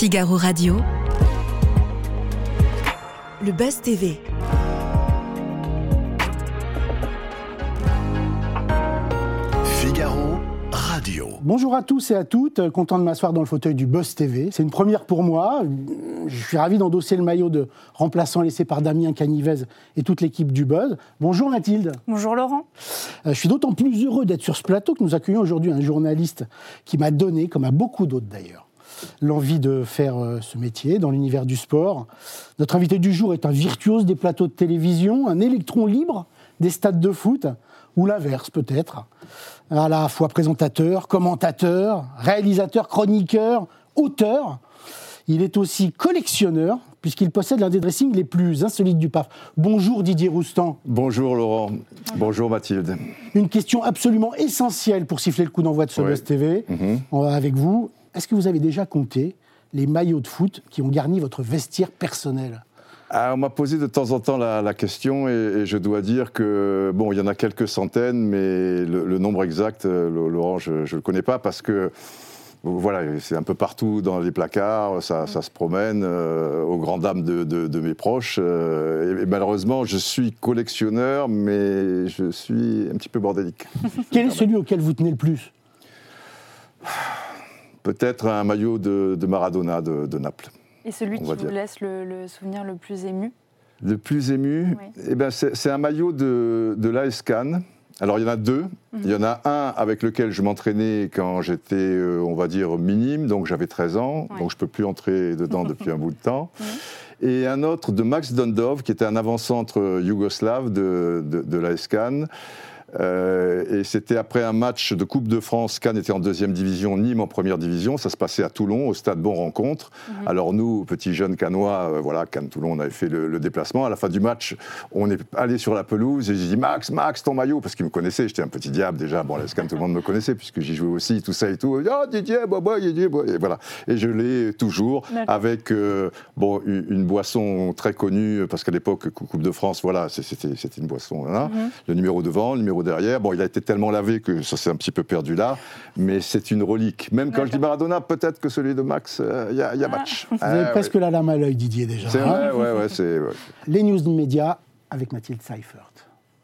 Figaro Radio. Le Buzz TV. Figaro Radio. Bonjour à tous et à toutes, content de m'asseoir dans le fauteuil du Buzz TV. C'est une première pour moi. Je suis ravi d'endosser le maillot de remplaçant laissé par Damien Canivez et toute l'équipe du Buzz. Bonjour Mathilde. Bonjour Laurent. Euh, je suis d'autant plus heureux d'être sur ce plateau que nous accueillons aujourd'hui un journaliste qui m'a donné, comme à beaucoup d'autres d'ailleurs, l'envie de faire euh, ce métier dans l'univers du sport. Notre invité du jour est un virtuose des plateaux de télévision, un électron libre des stades de foot, ou l'inverse peut-être. À la fois présentateur, commentateur, réalisateur, chroniqueur, auteur. Il est aussi collectionneur, puisqu'il possède l'un des dressings les plus insolites du PAF. Bonjour Didier Roustan. Bonjour Laurent. Bonjour Mathilde. Une question absolument essentielle pour siffler le coup d'envoi de ce. Buzz TV. On va avec vous. Est-ce que vous avez déjà compté les maillots de foot qui ont garni votre vestiaire personnel Ah, on m'a posé de temps en temps la, la question et, et je dois dire que, bon, il y en a quelques centaines, mais le, le nombre exact, euh, Laurent, je ne le connais pas parce que, voilà, c'est un peu partout dans les placards, ça, ça se promène euh, aux grandes dames de, de- de mes proches. euh, et, et malheureusement, je suis collectionneur, mais je suis un petit peu bordélique. Quel est celui auquel vous tenez le plus? Peut-être un maillot de, de Maradona de, de Naples. Et celui qui vous dire. laisse le, le souvenir le plus ému Le plus ému, Oui. eh ben, c'est un maillot de, de l'AS Cannes. Alors il y en a deux. Il y en a un avec lequel je m'entraînais quand j'étais, euh, on va dire, minime, donc j'avais 13 ans, donc je ne peux plus entrer dedans depuis un bout de temps. Et un autre de Max Dondov, qui était un avant-centre yougoslave de, de, de l'AS Cannes. Euh, et c'était après un match de Coupe de France. Cannes était en deuxième division, Nîmes en première division. Ça se passait à Toulon, au stade Bon Rencontre. Alors nous, petits jeunes cannois, euh, voilà, Cannes-Toulon, on avait fait le, le déplacement. À la fin du match, on est allé sur la pelouse et j'ai dit Max, Max, ton maillot, parce qu'il me connaissait. J'étais un petit diable déjà. Bon, la Cannes, tout le monde me connaissait puisque j'y jouais aussi, tout ça et tout. Oh Didier, bah, bah, Didier, bah, et voilà. Et je l'ai toujours avec euh, bon une, une boisson très connue parce qu'à l'époque Cou- Coupe de France, voilà, c'était une boisson. Voilà. Mhm. Le numéro devant, le numéro derrière. Bon, il a été tellement lavé que ça s'est un petit peu perdu là, mais c'est une relique. Même quand je dis Maradona, peut-être que celui de Max, euh, il y, a- il y a match. Vous avez presque la lame à l'œil, Didier, déjà. C'est hein vrai, ouais. Les news médias avec Mathilde Seifert.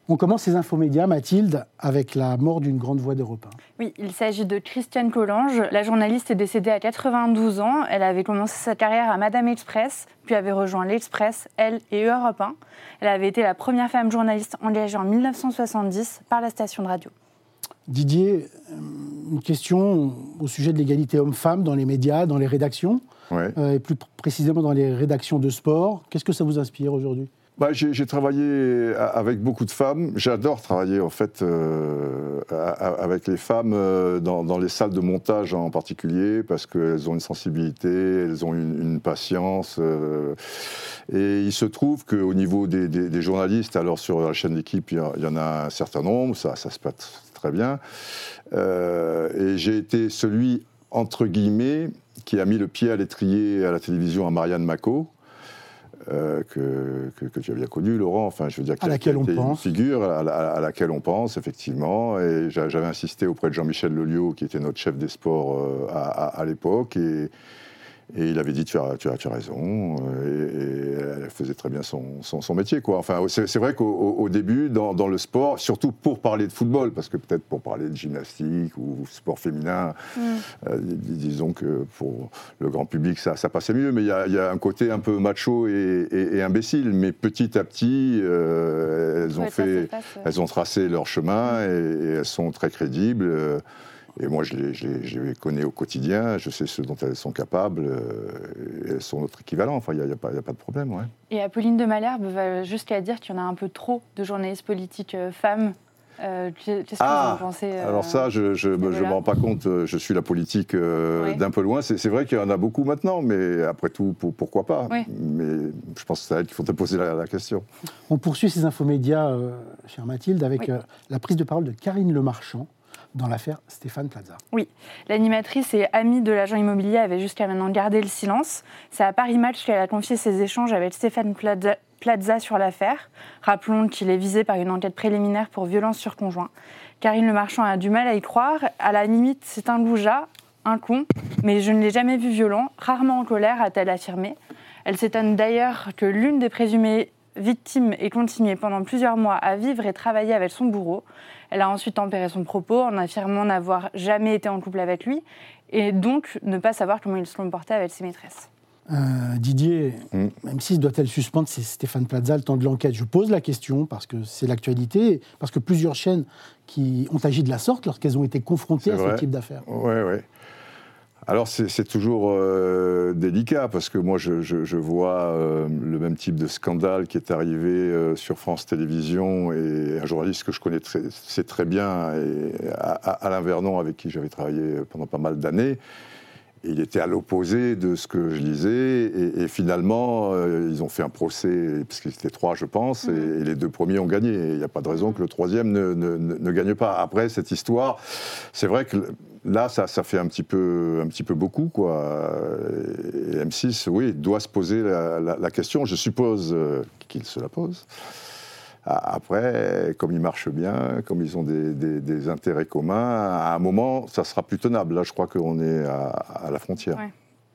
On commence ces infomédias, Mathilde, avec la mort d'une grande voix d'Europe 1. Oui, il s'agit de Christiane Collange. La journaliste est décédée à 92 ans. Elle avait commencé sa carrière à Madame Express, puis avait rejoint l'Express, Elle et Europe 1. Elle avait été la première femme journaliste engagée en 1970 par la station de radio. Didier, euh, une question au sujet de l'égalité homme-femme dans les médias, dans les rédactions, Ouais. euh, et plus pr- précisément dans les rédactions de sport. Qu'est-ce que ça vous inspire aujourd'hui? Bah, j'ai travaillé avec beaucoup de femmes. J'adore travailler en fait euh, avec les femmes euh, dans, les salles de montage en particulier parce qu'elles ont une sensibilité, elles ont une, patience. euh, et il se trouve qu'au niveau des, journalistes, alors sur la chaîne d'équipe, il y en a un certain nombre, ça, se passe très bien. Et j'ai été celui entre guillemets qui a mis le pied à l'étrier à la télévision à Marianne Mako euh, que, que, que tu as bien connu, Laurent. Enfin, je veux dire, qui À laquelle on pense. Une figure à, la- à laquelle on pense, effectivement. Et j'a- j'avais insisté auprès de Jean-Michel Lelio, qui était notre chef des sports euh, à, à- à l'époque. Et, et il avait dit tu as, tu as, tu as raison. euh, Et, et elle faisait très bien son, son, son métier. Quoi. Enfin, c'est c'est vrai qu'au au- au début, dans, dans le sport, surtout pour parler de football, parce que peut-être pour parler de gymnastique ou sport féminin, euh, dis- disons que pour le grand public, ça, ça passait mieux. Mais il y, a- il y a un côté un peu macho et, et- et imbécile. Mais petit à petit, euh, elles, ont Ouais, fait, euh. elles ont tracé leur chemin et, et elles sont très crédibles. euh, Et moi, je les, je les- je les connais au quotidien, je sais ce dont elles sont capables, euh, et elles sont notre équivalent. Enfin, il n'y a, pas a de problème. Ouais. Et Apolline de Malherbe va jusqu'à dire qu'il y en a un peu trop de journalistes politiques euh, femmes. Euh, Qu'est-ce que vous en pensez euh, alors ça, je ne je, me- je me voilà. rends pas compte, je suis la politique euh, Oui. d'un peu loin. C'est c'est vrai qu'il y en a beaucoup maintenant, mais après tout, pour- pourquoi pas? Oui. Mais je pense que c'est à elle qu'il faut te poser la, la question. On poursuit ces infomédias, euh, chère Mathilde, avec Oui. euh, la prise de parole de Karine Lemarchand dans l'affaire Stéphane Plaza. Oui, l'animatrice et amie de l'agent immobilier avait jusqu'à maintenant gardé le silence. C'est à Paris Match qu'elle a confié ses échanges avec Stéphane Plaza, sur l'affaire. Rappelons qu'il est visé par une enquête préliminaire pour violence sur conjoint. Karine Le Marchand a du mal à y croire. À la limite, c'est un goujat. un con, mais je ne l'ai jamais vu violent, rarement en colère, a-t-elle affirmé. Elle s'étonne d'ailleurs que l'une des présumées victimes ait continué pendant plusieurs mois à vivre et travailler avec son bourreau. Elle a ensuite tempéré son propos en affirmant n'avoir jamais été en couple avec lui et donc ne pas savoir comment il se comportait avec ses maîtresses. Euh, Didier, Mm. même si doit-elle suspendre C'est Stéphane Plaza, le temps de l'enquête. Je pose la question parce que c'est l'actualité, parce que plusieurs chaînes qui ont agi de la sorte lorsqu'elles ont été confrontées à ce type d'affaires. Oui, oui. Alors c'est toujours euh, délicat parce que moi je, vois euh, le même type de scandale qui est arrivé euh, sur France Télévisions et un journaliste que je connais très, très bien, et, Alain Vernon avec qui j'avais travaillé pendant pas mal d'années. Il était à l'opposé de ce que je lisais et, et finalement euh, ils ont fait un procès parce qu'ils étaient trois je pense et, et les deux premiers ont gagné. Il n'y a pas de raison que le troisième ne, ne- ne- ne gagne pas. Après cette histoire, c'est vrai que là ça, ça fait un petit peu un petit peu beaucoup quoi. Et M6 oui doit se poser la, la- la question. Je suppose euh, qu'il se la pose. Après, comme ils marchent bien, comme ils ont des, des- des intérêts communs, à un moment, ça sera plus tenable. Là, je crois qu'on est à, à la frontière. Ouais.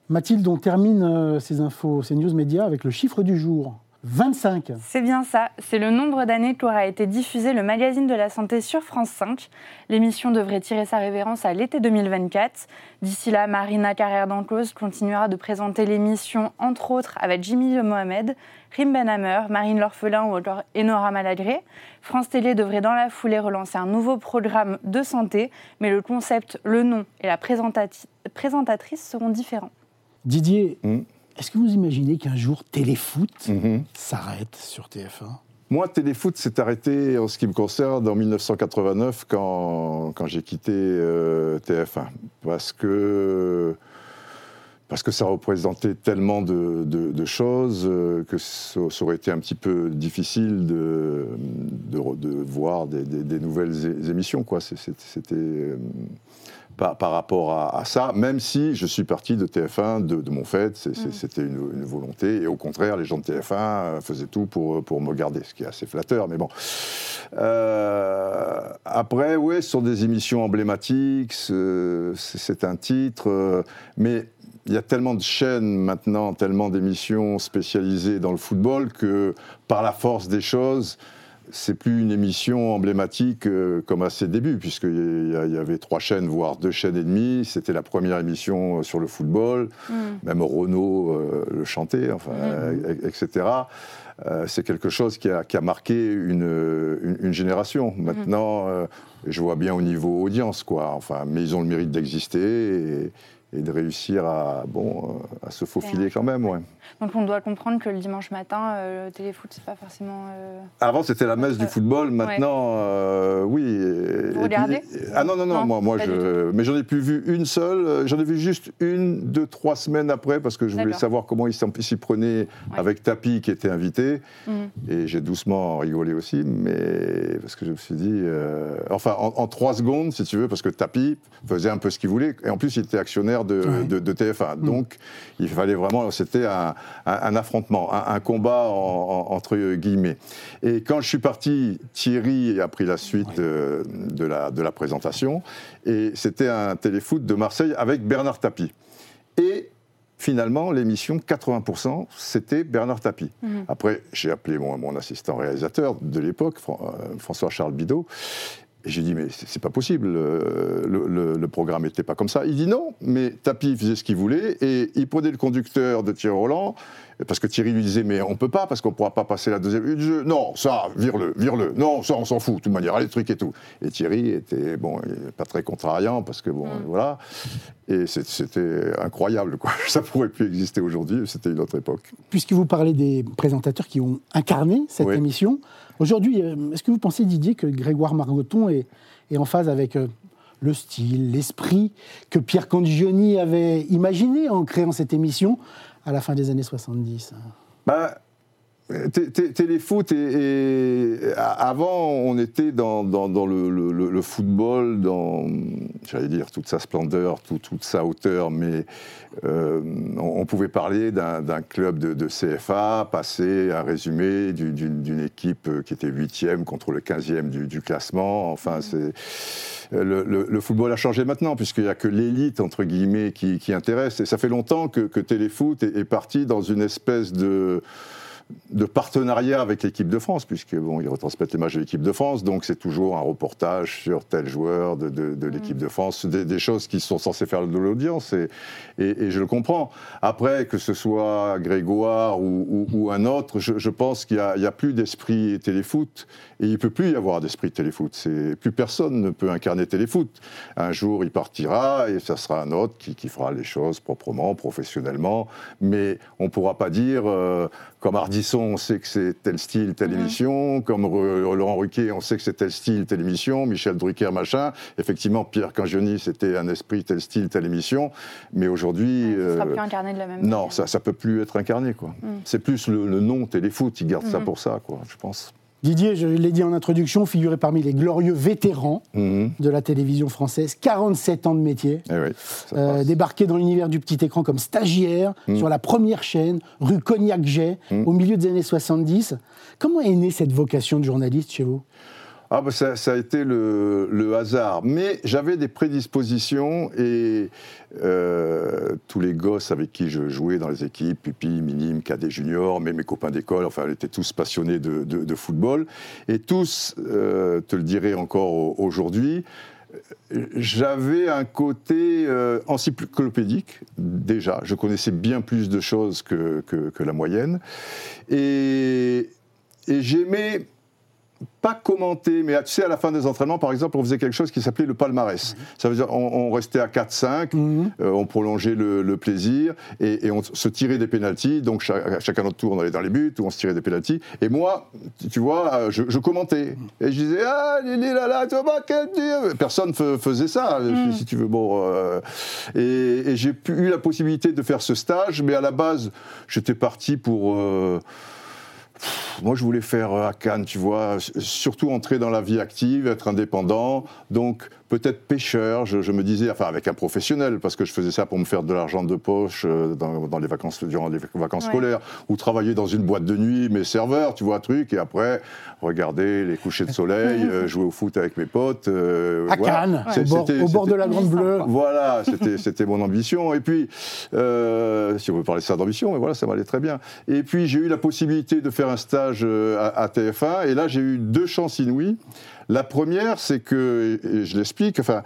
Mathilde, on termine euh, ces infos, ces news médias avec le chiffre du jour. 25. C'est bien ça, c'est le nombre d'années qu'aura été diffusé le magazine de la santé sur France 5. L'émission devrait tirer sa révérence à l'été 2024. D'ici là, Marina Carrère d'Enclos continuera de présenter l'émission, entre autres, avec Jimmy Mohamed, Rim Benhammer, Marine L'Orphelin ou encore Enora Malagré. France Télé devrait dans la foulée relancer un nouveau programme de santé, mais le concept, le nom et la présentati- présentatrice seront différents. Didier, Mm. Est-ce que vous imaginez qu'un jour Téléfoot Mhm. s'arrête sur TF1 Moi, Téléfoot s'est arrêté en ce qui me concerne en 1989 quand, quand j'ai quitté euh, TF1. Parce que, parce que ça représentait tellement de, de- de choses euh, que ça, ça aurait été un petit peu difficile de, voir des, des- des nouvelles émissions. C'était. Par, par rapport à, à ça, même si je suis parti de TF1 de, de mon fait, c'est- c'était une, une volonté, et au contraire, les gens de TF1 euh, faisaient tout pour, pour me garder, ce qui est assez flatteur, mais bon. Euh, après, oui, ce sont des émissions emblématiques, c'est c'est un titre, euh, mais il y a tellement de chaînes maintenant, tellement d'émissions spécialisées dans le football que par la force des choses, c'est plus une émission emblématique euh, comme à ses débuts, puisqu'il y, y avait trois chaînes, voire deux chaînes et demie. C'était la première émission euh, sur le football. Même Renault euh, le chantait, enfin, euh, etc. Euh, c'est quelque chose qui a, qui a marqué une, une- une génération. Maintenant, euh, je vois bien au niveau audience, quoi. Enfin, mais ils ont le mérite d'exister et, et de réussir à, bon, euh, à se faufiler quand même, ouais. Donc on doit comprendre que le dimanche matin, euh, le téléfoot, c'est pas forcément. euh, Avant, c'était la messe du football. Maintenant, oui. et- Vous et regardez? Ah non, non, non, Non, moi, moi je. Mais j'en ai plus vu une seule. J'en ai vu juste une, deux, trois semaines après, parce que je voulais savoir comment ils s'y prenaient avec Tapi, qui était invité. Mhm. Et j'ai doucement rigolé aussi, mais parce que je me suis dit. Enfin, en, en trois secondes, si tu veux, parce que Tapi faisait un peu ce qu'il voulait. Et en plus, il était actionnaire de, Ouais. de- de TF1. Mhm. Donc, il fallait vraiment. C'était un, un- un affrontement, un, un combat en- en- entre guillemets. Et quand je suis parti, Thierry a pris la suite de, la, de la présentation. Et c'était un téléfoot de Marseille avec Bernard Tapie. Et finalement, l'émission, 80%, c'était Bernard Tapie. Mhm. Après, j'ai appelé mon, mon assistant réalisateur de l'époque, Fran- euh, François-Charles Bidot. Et j'ai dit, mais c'est pas possible, euh, le, le- le programme n'était pas comme ça. Il dit non, mais Tapi faisait ce qu'il voulait et il prenait le conducteur de Thierry Roland, parce que Thierry lui disait, mais on peut pas, parce qu'on pourra pas passer la deuxième. Il disait, non, ça, vire-le, vire-le. Non, ça, on s'en fout, de toute manière, allez, le truc et tout. Et Thierry était, bon, pas très contrariant, parce que, bon, voilà. Et c'était incroyable, quoi. Ça pourrait plus exister aujourd'hui, c'était une autre époque. Puisque vous parlez des présentateurs qui ont incarné cette Oui. émission, aujourd'hui, euh, est-ce que vous pensez, Didier, que Grégoire Margoton est, en phase avec euh, le style, l'esprit que Pierre Candigioni avait imaginé en créant cette émission à la fin des années 70 Bah, Téléfoot, et, avant, on était dans, le, football, dans, j'allais dire, toute sa splendeur, toute sa hauteur, mais euh, on, pouvait parler d'un club de, CFA, passer un résumé d'une équipe qui était huitième contre le 15e du, classement. Enfin, mmh. c'est le, football a changé maintenant, puisqu'il n'y a que l'élite, entre guillemets, qui, intéresse. Et ça fait longtemps que, Téléfoot est, parti dans une espèce de de partenariat avec l'équipe de France, puisque bon, ils retransmettent les matchs de l'équipe de France, donc c'est toujours un reportage sur tel joueur de, de, l'équipe de France, des, choses qui sont censées faire de l'audience, et, et, je le comprends. Après, que ce soit Grégoire ou, ou, un autre, je, je pense qu'il n'y a, a, plus d'esprit téléfoot, et il ne peut plus y avoir d'esprit téléfoot. Plus personne ne peut incarner téléfoot. Un jour, il partira, et ça sera un autre qui, qui fera les choses proprement, professionnellement, mais on ne pourra pas dire... Euh, comme Ardisson, on sait que c'est tel style, telle émission. Comme Laurent Ruquier, on sait que c'est tel style, telle émission. Michel Drucker, machin. Effectivement, Pierre Cangioni, c'était un esprit, tel style, telle émission. Mais aujourd'hui. ça ne sera euh, plus incarné de la même manière. Non, ça ne peut plus être incarné. quoi. Mhm. C'est plus le, nom téléfoot, il garde ça mhm. pour ça, quoi, je pense. Didier, je l'ai dit en introduction, figurait parmi les glorieux vétérans mhm. de la télévision française, 47 ans de métier, eh euh, débarqué dans l'univers du petit écran comme stagiaire mhm. sur la première chaîne, rue Cognac-Jet, mhm. au milieu des années 70. Comment est née cette vocation de journaliste chez vous? Ah bah ça, a été le, hasard. Mais j'avais des prédispositions et euh, tous les gosses avec qui je jouais dans les équipes, Pupi, Minime, Cadet Junior, mais mes copains d'école, enfin, ils étaient tous passionnés de, football. Et tous, euh, te le dirai encore aujourd'hui, j'avais un côté euh, encyclopédique, déjà. Je connaissais bien plus de choses que, que la moyenne. Et, et j'aimais pas commenter, mais tu sais, à la fin des entraînements, par exemple, on faisait quelque chose qui s'appelait le palmarès. Ça veut dire, on, restait à 4-5, mhm. euh, on prolongeait le, plaisir et, on se tirait des pénalties. Donc, chacun notre tour, on allait dans les buts ou on se tirait des pénalties. Et moi, tu vois, euh, je, commentais. Et je disais, ah, Lili, là, là, tu vois, quel Dieu Personne faisait ça, mhm. si tu veux. Bon, euh, et, j'ai eu la possibilité de faire ce stage, mais à la base, j'étais parti pour moi, je voulais faire à Cannes, tu vois, surtout entrer dans la vie active, être indépendant. Donc, peut-être pêcheur, je, me disais, enfin avec un professionnel, parce que je faisais ça pour me faire de l'argent de poche euh, dans, les vacances, durant les vacances scolaires, ou travailler dans une boîte de nuit, mes serveurs, tu vois, un truc, et après, regarder les couchers de soleil, euh, jouer au foot avec mes potes. Euh, à Cannes, au bord, de la Grande Bleue. Voilà, c'était mon ambition. Et puis, si on veut parler de ça d'ambition, mais voilà, ça m'allait très bien. Et puis, j'ai eu la possibilité de faire un stage à TF1, et là, j'ai eu deux chances inouïes. La première, c'est que, je l'explique, enfin...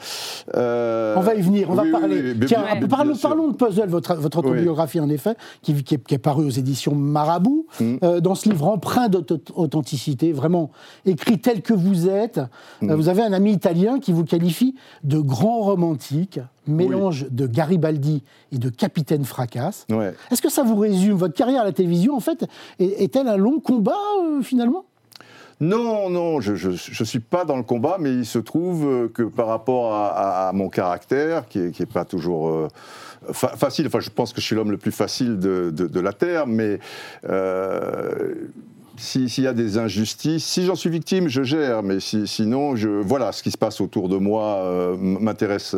Euh, on va y venir, on va parler. Tiens, parlons, de Puzzle, votre, votre autobiographie en effet, qui, est, qui, parue aux éditions Marabout. Mm. Euh, dans ce livre empreint d'authenticité, vraiment écrit tel que vous êtes, euh, mm. vous avez un ami italien qui vous qualifie de grand romantique, mélange de Garibaldi et de Capitaine Fracasse. Est-ce que ça vous résume? Votre carrière à la télévision, en fait, est-elle un long combat, finalement? Non, non, je ne suis pas dans le combat, mais il se trouve euh, que par rapport à, mon caractère, qui n'est est pas toujours euh, facile, enfin je pense que je suis l'homme le plus facile de, la Terre, mais... Euh, s'il y a des injustices, si j'en suis victime, je gère, mais sinon, je, voilà, ce qui se passe autour de moi m'intéresse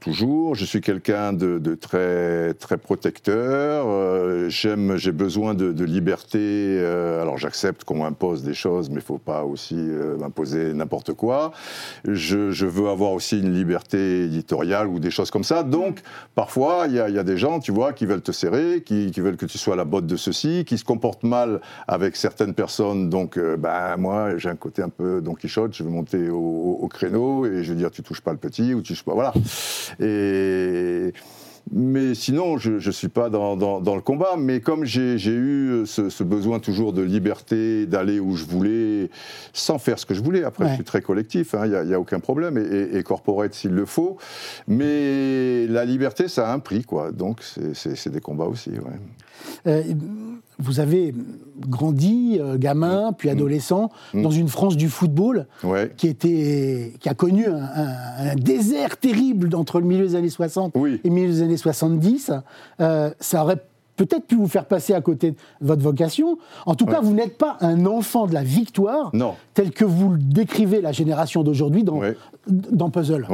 toujours. Je suis quelqu'un de, très, très protecteur. Euh, j'aime, j'ai besoin de, liberté. Euh, alors j'accepte qu'on m'impose des choses, mais il ne faut pas aussi m'imposer n'importe quoi. Je, veux avoir aussi une liberté éditoriale ou des choses comme ça. Donc parfois, il y, a, des gens, tu vois, qui veulent te serrer, qui, veulent que tu sois la botte de ceci, qui se comportent mal avec certaines personnes. Donc, ben, moi, j'ai un côté un peu Don Quichotte. Je veux monter au, créneau et je veux dire, tu touches pas le petit ou tu touches pas voilà. Et mais sinon, je ne suis pas dans, le combat. Mais comme j'ai eu ce, besoin toujours de liberté, d'aller où je voulais, sans faire ce que je voulais, après je suis très collectif, il hein, n'y a, aucun problème, et, et corporate s'il le faut. Mais la liberté, ça a un prix, quoi. Donc c'est des combats aussi. Ouais. Euh, vous avez grandi, euh, gamin, puis mm. adolescent, mm. dans une France du football qui, était, qui a connu un, désert terrible entre le milieu des années 60 et le milieu des années 70. Euh, ça aurait peut-être pu vous faire passer à côté de votre vocation. En tout cas, vous n'êtes pas un enfant de la victoire, Non. tel que vous le décrivez la génération d'aujourd'hui dans, Ouais. dans Puzzle.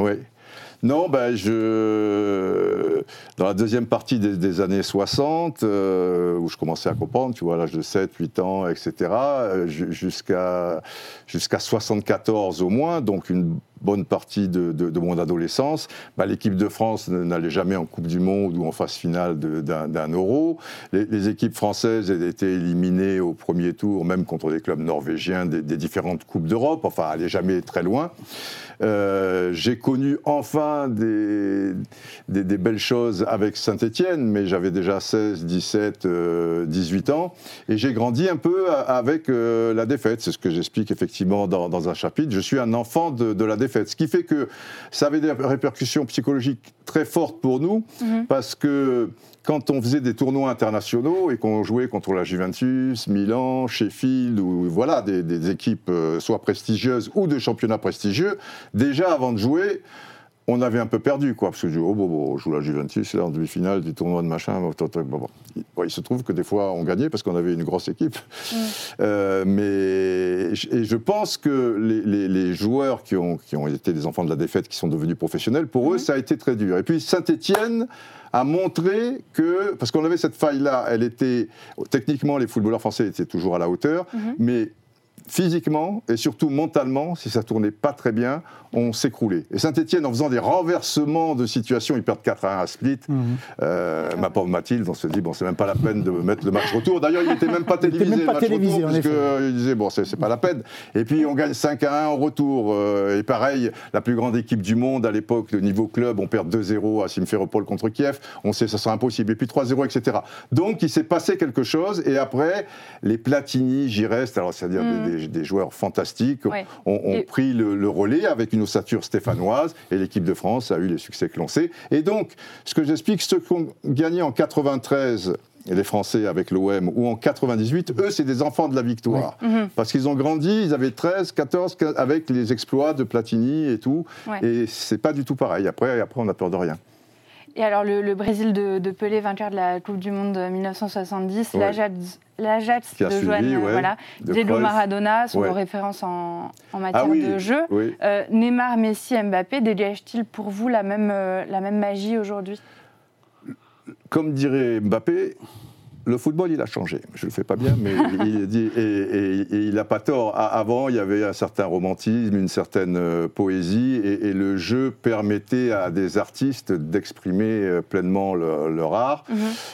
Non, ben je... dans la deuxième partie des, des années 60, euh, où je commençais à comprendre, tu vois, à l'âge de 7, 8 ans, etc., euh, ju- jusqu'à jusqu'à 74 au moins, donc une bonne partie de, mon adolescence, ben, l'équipe de France n'allait jamais en Coupe du Monde ou en phase finale d'un euro. Les, équipes françaises étaient éliminées au premier tour, même contre des clubs norvégiens des, différentes Coupes d'Europe, enfin, allaient jamais très loin. Euh, j'ai connu enfin des, belles choses avec Saint-Étienne, mais j'avais déjà 16, 17, euh, 18 ans, et j'ai grandi un peu avec euh, la défaite. C'est ce que j'explique effectivement dans, un chapitre. Je suis un enfant de la défaite, ce qui fait que ça avait des répercussions psychologiques très fortes pour nous, parce que quand on faisait des tournois internationaux et qu'on jouait contre la Juventus, Milan, Sheffield, ou voilà, des, des équipes euh, soit prestigieuses ou de championnats prestigieux, déjà avant de jouer, on avait un peu perdu, quoi, parce que je dis, oh, bon, bon, on joue la Juventus, là, en demi-finale du tournoi de machin, bon, bon, bon, bon. Il- se trouve que des fois, on gagnait parce qu'on avait une grosse équipe. Euh, mais et je pense que les, les- les joueurs qui ont, qui ont été des enfants de la défaite, qui sont devenus professionnels, pour eux, ça a été très dur. Et puis Saint-Étienne a montré que, parce qu'on avait cette faille-là, elle était, techniquement, les footballeurs français étaient toujours à la hauteur, mais physiquement et surtout mentalement, si ça tournait pas très bien, on s'écroulait. Et Saint-Etienne, en faisant des renversements de situation, ils perdent 4 à 1 à Split. Euh, ma pauvre Mathilde, on se dit, bon, c'est même pas la peine de mettre le match retour. D'ailleurs, il n'était même pas télévisé, même pas le match télévisé, retour, en parce effet. qu'il disait, bon, c'est pas la peine. Et puis, on gagne 5 à 1 en retour. Euh, et pareil, la plus grande équipe du monde à l'époque, le niveau club, on perd 2-0 à Simferopol contre Kiev. On sait ça sera impossible. Et puis 3-0, etc. Donc, il s'est passé quelque chose. Et après, les Platini, j'y reste, alors c'est-à-dire des, des- des joueurs fantastiques, Ouais. ont, ont Et- pris le, le relais avec une ossature stéphanoise. Et l'équipe de France a eu les succès que l'on sait. Et donc, ce que j'explique, ceux qui ont gagné en 93 les Français avec l'OM ou en 98, eux, c'est des enfants de la victoire. Parce qu'ils ont grandi, ils avaient 13, 14, 15, avec les exploits de Platini et tout. Ouais. Et c'est pas du tout pareil. Après, après on a peur de rien. Et alors, le, le Brésil de, de Pelé, vainqueur de la Coupe du Monde de 1970, Ouais. l'Ajax- de suivi, Joan, ouais, voilà, de Diego Cruyff. Maradona sont Ouais. vos références en, en matière Ah oui, de jeu. oui. Euh, Neymar, Messi, Mbappé dégagent-ils pour vous la même, euh, la même magie aujourd'hui? Comme dirait Mbappé, le football, il a changé. Je le fais pas bien, mais il dit et, et- et il n'a pas tort. Avant, il y avait un certain romantisme, une certaine euh, poésie, et, et le jeu permettait à des artistes d'exprimer euh, pleinement le- leur art.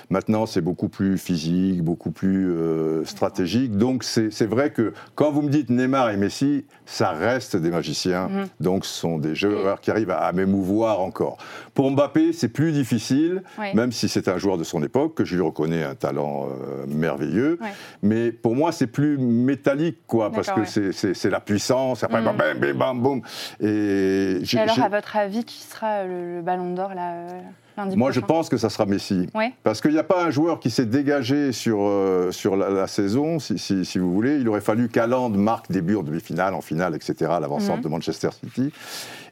Maintenant, c'est beaucoup plus physique, beaucoup plus euh, stratégique. Donc, c'est vrai que quand vous me dites Neymar et Messi, ça reste des magiciens. Donc, ce sont des joueurs qui arrivent à, à m'émouvoir encore. Pour Mbappé, c'est plus difficile, même si c'est un joueur de son époque, que je lui reconnais un talent euh, merveilleux. Ouais. Mais pour moi, c'est plus métallique, quoi, parce que ouais. c'est- la puissance. Après, Mm. bam, bam, bam, boum. Et alors, à votre avis, qui sera le, le ballon d'or là, euh, lundi moi, je pense que ça sera Messi. Ouais. Parce qu'il n'y a pas un joueur qui s'est dégagé sur, euh, sur la, la saison, si, si- si vous voulez. Il aurait fallu qu'Haaland marque des buts en demi-finale, en finale, etc., à l'avant-centre Mhm. de Manchester City.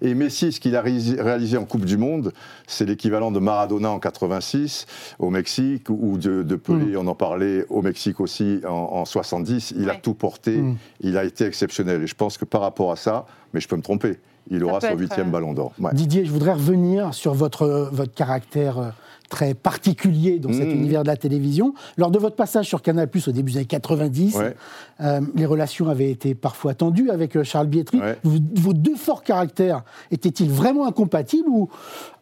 Et Messi, ce qu'il a réalisé, en Coupe du Monde, c'est l'équivalent de Maradona en 86 au Mexique, ou de, de Pelé, on en parlait au Mexique aussi en, en 70. Il a tout porté, Mhm. il a été exceptionnel. Et je pense que par rapport à ça, mais je peux me tromper, il aura son huitième euh, ballon d'or. Ouais. Didier, je voudrais revenir sur votre, votre caractère euh, très particulier dans cet Mhm. univers de la télévision. Lors de votre passage sur Canal+, au début des années 90, Ouais. euh, les relations avaient été parfois tendues avec Charles Bietri. Ouais. Vos, vos deux forts caractères étaient-ils vraiment incompatibles ou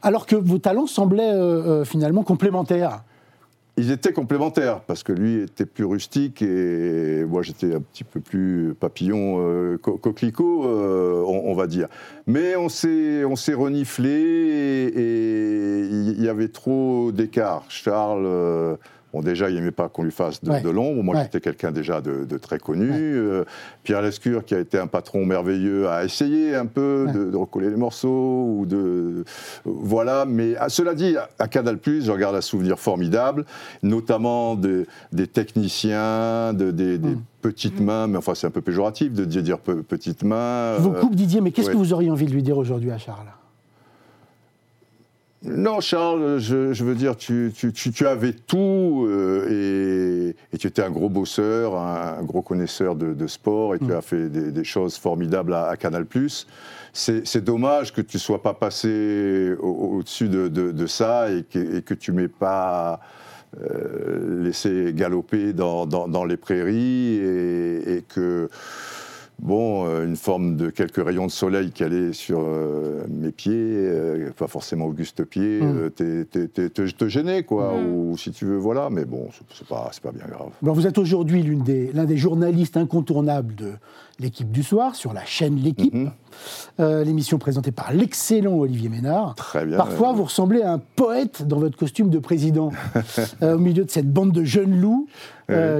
alors que vos talents semblaient euh, euh, finalement complémentaires? Ils étaient complémentaires parce que lui était plus rustique et moi j'étais un petit peu plus papillon euh, co- coquelicot, euh, on, va dire. Mais on s'est reniflé et il y avait trop d'écart. Charles. Euh, Bon, déjà, il n'aimait pas qu'on lui fasse de, Ouais. de l'ombre. Moi, Ouais. j'étais quelqu'un déjà de, de très connu. Ouais. Euh, Pierre Lescure, qui a été un patron merveilleux, a essayé un peu de, de recoller les morceaux. Ou de, voilà. Mais à- cela dit, à- à Canal+, je regarde un souvenir formidable, notamment de- des techniciens, de, des, des Mm. petites mains, mais enfin, c'est un peu péjoratif de dire pe- petites mains. Je vous Euh, coupe Didier, mais qu'est-ce que vous auriez envie de lui dire aujourd'hui à Charles? Non, Charles, je, veux dire, tu, tu, avais tout et, et, tu étais un gros bosseur, un, gros connaisseur de, sport et tu mm. as fait des, choses formidables à, Canal+. C'est dommage que tu ne sois pas passé au-dessus de, ça et que, et que tu m'aies pas euh, laissé galoper dans, dans, les prairies et, et que bon, euh, une forme de quelques rayons de soleil qui allaient sur euh, mes pieds, euh, pas forcément Auguste pied, mm. te, gêner, quoi, mm. ou si tu veux, voilà, mais bon, c'est pas, pas bien grave. vous êtes aujourd'hui l'un des, des, journalistes incontournables de l'équipe du soir, sur la chaîne L'équipe, mm-hmm. l'émission présentée par l'excellent Olivier Ménard. Très bien. Parfois, vous ressemblez à un poète dans votre costume de président, au milieu de cette bande de jeunes loups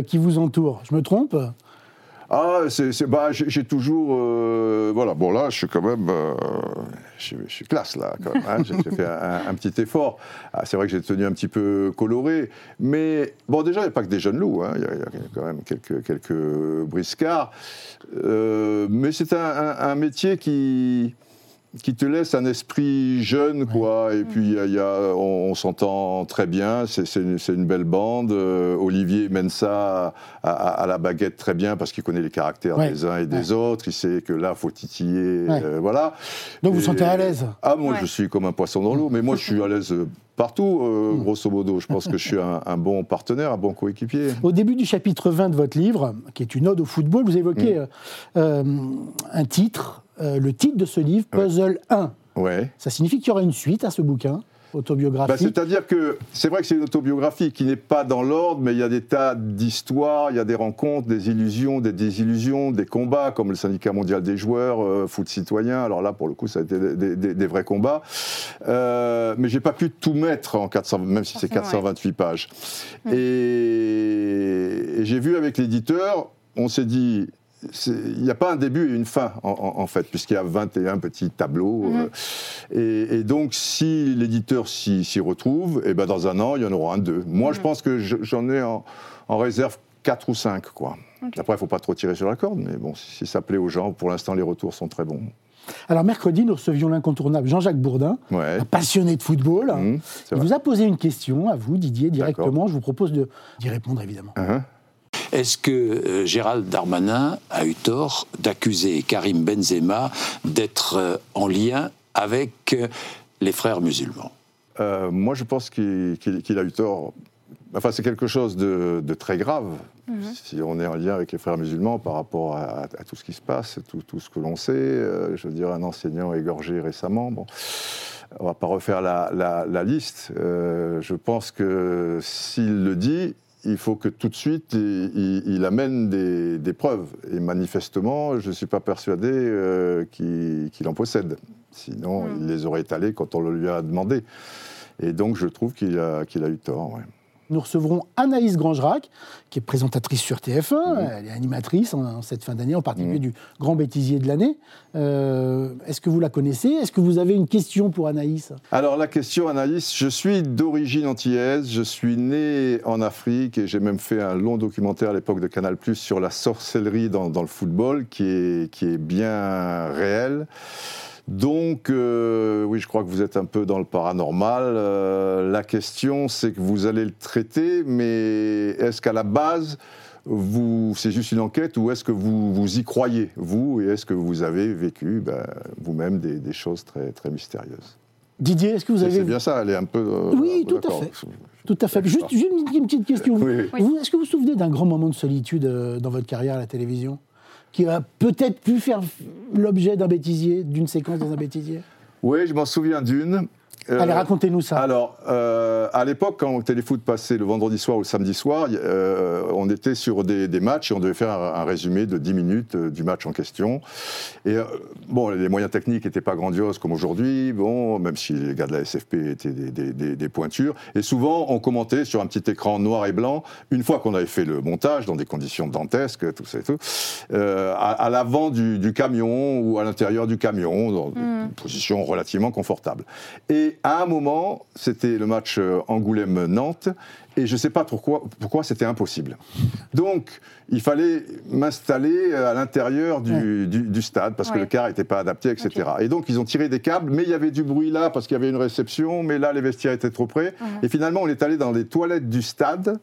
qui vous entourent. Je me trompe? Ah, c'est, bah, j'ai toujours, euh, voilà. Bon là, je suis quand même, euh, je, suis classe là. Quand même, hein. j'ai fait un, petit effort. Ah, c'est vrai que j'ai tenu un petit peu coloré, mais bon, déjà, il n'y a pas que des jeunes loups. Hein. Il y, a quand même quelques quelques briscards. Euh, mais c'est un, métier qui qui te laisse un esprit jeune, quoi. Et puis, y a, on, s'entend très bien, c'est une, belle bande. Euh, Olivier mène ça à, la baguette très bien parce qu'il connaît les caractères des uns et des autres. Il sait que là, faut titiller. Euh, voilà. Donc, vous vous sentez à l'aise? Ah, moi, je suis comme un poisson dans l'eau, mais moi, je suis à l'aise partout, euh, mm. grosso modo. Je pense que je suis un, bon partenaire, un bon coéquipier. Au début du chapitre 20 de votre livre, qui est une ode au football, vous évoquez mm. un titre euh, le titre de ce livre, Puzzle 1. Ouais. Ça signifie qu'il y aura une suite à ce bouquin autobiographique. Bah, c'est-à-dire que c'est vrai que c'est une autobiographie qui n'est pas dans l'ordre, mais il y a des tas d'histoires, il y a des rencontres, des illusions, des désillusions, des combats, comme le syndicat mondial des joueurs, euh, foot citoyen. Alors là, pour le coup, ça a été des, vrais combats. Euh, mais j'ai pas pu tout mettre en 400, même si c'est 428 pages. Et, et j'ai vu avec l'éditeur, on s'est dit, il n'y a pas un début et une fin, en, fait, puisqu'il y a 21 petits tableaux. Mhm. Euh, et, donc, si l'éditeur s'y retrouve, et eh ben dans un an, il y en aura un, deux. Moi, je mhm. pense que j'en ai en, réserve quatre ou cinq, quoi. Après, il ne faut pas trop tirer sur la corde, mais bon, si ça plaît aux gens, pour l'instant, les retours sont très bons. Alors, mercredi, nous recevions l'incontournable Jean-Jacques Bourdin, un passionné de football. Mhm, il vous a posé une question à vous, Didier, directement. Je vous propose d'y répondre, évidemment. Uh-huh. Est-ce que euh, Gérald Darmanin a eu tort d'accuser Karim Benzema d'être euh, en lien avec euh, les frères musulmans? Moi, je pense qu'il a eu tort. Enfin, c'est quelque chose de, très grave mhm. si on est en lien avec les frères musulmans par rapport à, tout ce qui se passe, tout, tout ce que l'on sait. je veux dire, un enseignant égorgé récemment. Bon on va pas refaire la, liste. je pense que s'il le dit, il faut que tout de suite, il, amène des, preuves. Et manifestement, je ne suis pas persuadé euh, qu'il en possède. Sinon, hmm. il les aurait étalés quand on le lui a demandé. Et donc, je trouve qu'il a, qu'il a eu tort nous recevrons Anaïs Grangerac, qui est présentatrice sur TF1. Mhm. Elle est animatrice en, cette fin d'année, en particulier du Grand Bêtisier de l'année. Euh, est-ce que vous la connaissez? Est-ce que vous avez une question pour Anaïs? Alors, la question, Anaïs, je suis d'origine antillaise. Je suis né en Afrique et j'ai même fait un long documentaire à l'époque de Canal sur la sorcellerie dans, dans le football, qui est, qui est bien réel. Donc, euh, oui, je crois que vous êtes un peu dans le paranormal. Euh, la question, c'est que vous allez le traiter, mais est-ce qu'à la base, vous, c'est juste une enquête ou est-ce que vous, vous y croyez, vous, et est-ce que vous avez vécu ben, vous-même des, choses très, très mystérieuses? Didier, est-ce que vous avez... C'est bien ça, elle est un peu... Euh, oui, tout à fait. Tout à fait. Juste, une, petite question. Est-ce que vous vous souvenez d'un grand moment de solitude dans votre carrière à la télévision? Qui a peut-être pu faire l'objet d'un bêtisier, d'une séquence dans un bêtisier? Oui, je m'en souviens d'une. Euh, Allez, racontez-nous ça. Alors, euh, à l'époque, quand Téléfoot passait le vendredi soir ou le samedi soir, euh, on était sur des, matchs et on devait faire un, résumé de 10 minutes du match en question. Et bon, les moyens techniques n'étaient pas grandioses comme aujourd'hui, bon, même si les gars de la SFP étaient des, pointures. Et souvent, on commentait sur un petit écran noir et blanc, une fois qu'on avait fait le montage, dans des conditions dantesques, tout ça et tout, à, l'avant du, camion ou à l'intérieur du camion, dans une hmm. position relativement confortable. Et Et à un moment, c'était le match euh, Angoulême-Nantes, et je ne sais pas pourquoi, pourquoi c'était impossible. Donc, il fallait m'installer à l'intérieur du, du- du stade, parce que le car n'était pas adapté, etc. Et donc, ils ont tiré des câbles, mais il y avait du bruit là, parce qu'il y avait une réception, mais là, les vestiaires étaient trop près. Et finalement, on est allé dans les toilettes du stade.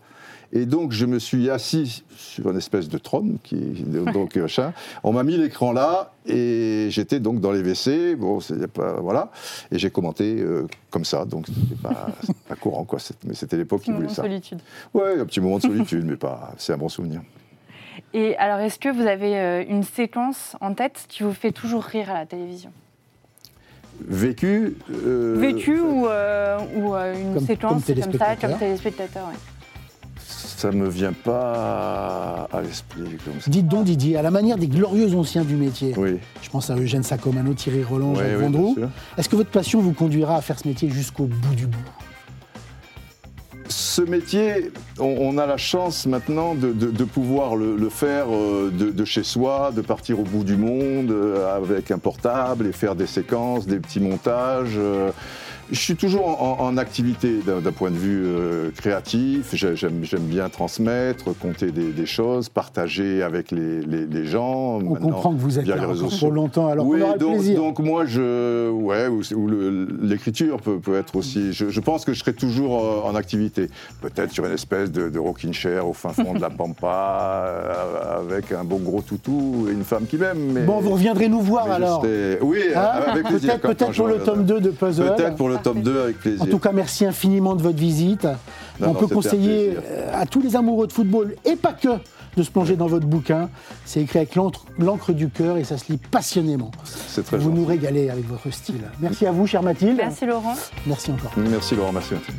Et donc, je me suis assis sur une espèce de trône, qui, donc, machin. On m'a mis l'écran là, et j'étais donc dans les WC. Bon, c'est pas, voilà. Et j'ai commenté euh, comme ça, donc c'était pas, pas courant, quoi. Mais c'était l'époque qui Petit moment voulait de ça. solitude. Ouais, un petit moment de solitude, mais pas. C'est un bon souvenir. Et alors, est-ce que vous avez euh, une séquence en tête qui vous fait toujours rire à la télévision? Vécu. euh, Vécu ou, euh, ou euh, une Comme- séquence comme comme, ça, comme téléspectateur ouais. Ça me vient pas à l'esprit comme ça. Dites donc Didier, à la manière des glorieux anciens du métier, Oui, je pense à Eugène Sacomano, Thierry Roland, oui, Jacques oui, Vendroux, est-ce que votre passion vous conduira à faire ce métier jusqu'au bout du bout? Ce métier, on, on a la chance maintenant de, de- de pouvoir le, le faire euh, de, de chez soi, de partir au bout du monde euh, avec un portable et faire des séquences, des petits montages. Je suis toujours en, en activité d'un point de vue euh, créatif. J'ai- J'aime bien transmettre, compter des, des choses, partager avec les, les- les gens. On comprend que vous êtes là pour longtemps, alors oui, on aura le donc, plaisir. donc moi, je, ouais, ou, ou le- l'écriture peut, peut être aussi. Je, je pense que je serai toujours euh, en activité. Peut-être sur une espèce de, de rocking chair au fin fond de la pampa, euh, avec un bon gros toutou et une femme qui m'aime. Bon, vous reviendrez nous voir alors. serai- Oui, Hein avec plaisir. Peut-être pour le tome 2 de Puzzle. Peut-être pour le tome 2 avec plaisir. En tout cas, merci infiniment de votre visite. Non, On non, peut conseiller euh, à tous les amoureux de football, et pas que, de se plonger dans votre bouquin. C'est écrit avec l'encre l'encre du cœur et ça se lit passionnément. C'est très Vous gentil. nous régalez avec votre style. Merci à vous, chère Mathilde. Merci Laurent. Merci encore. Merci Laurent, merci. Mathilde.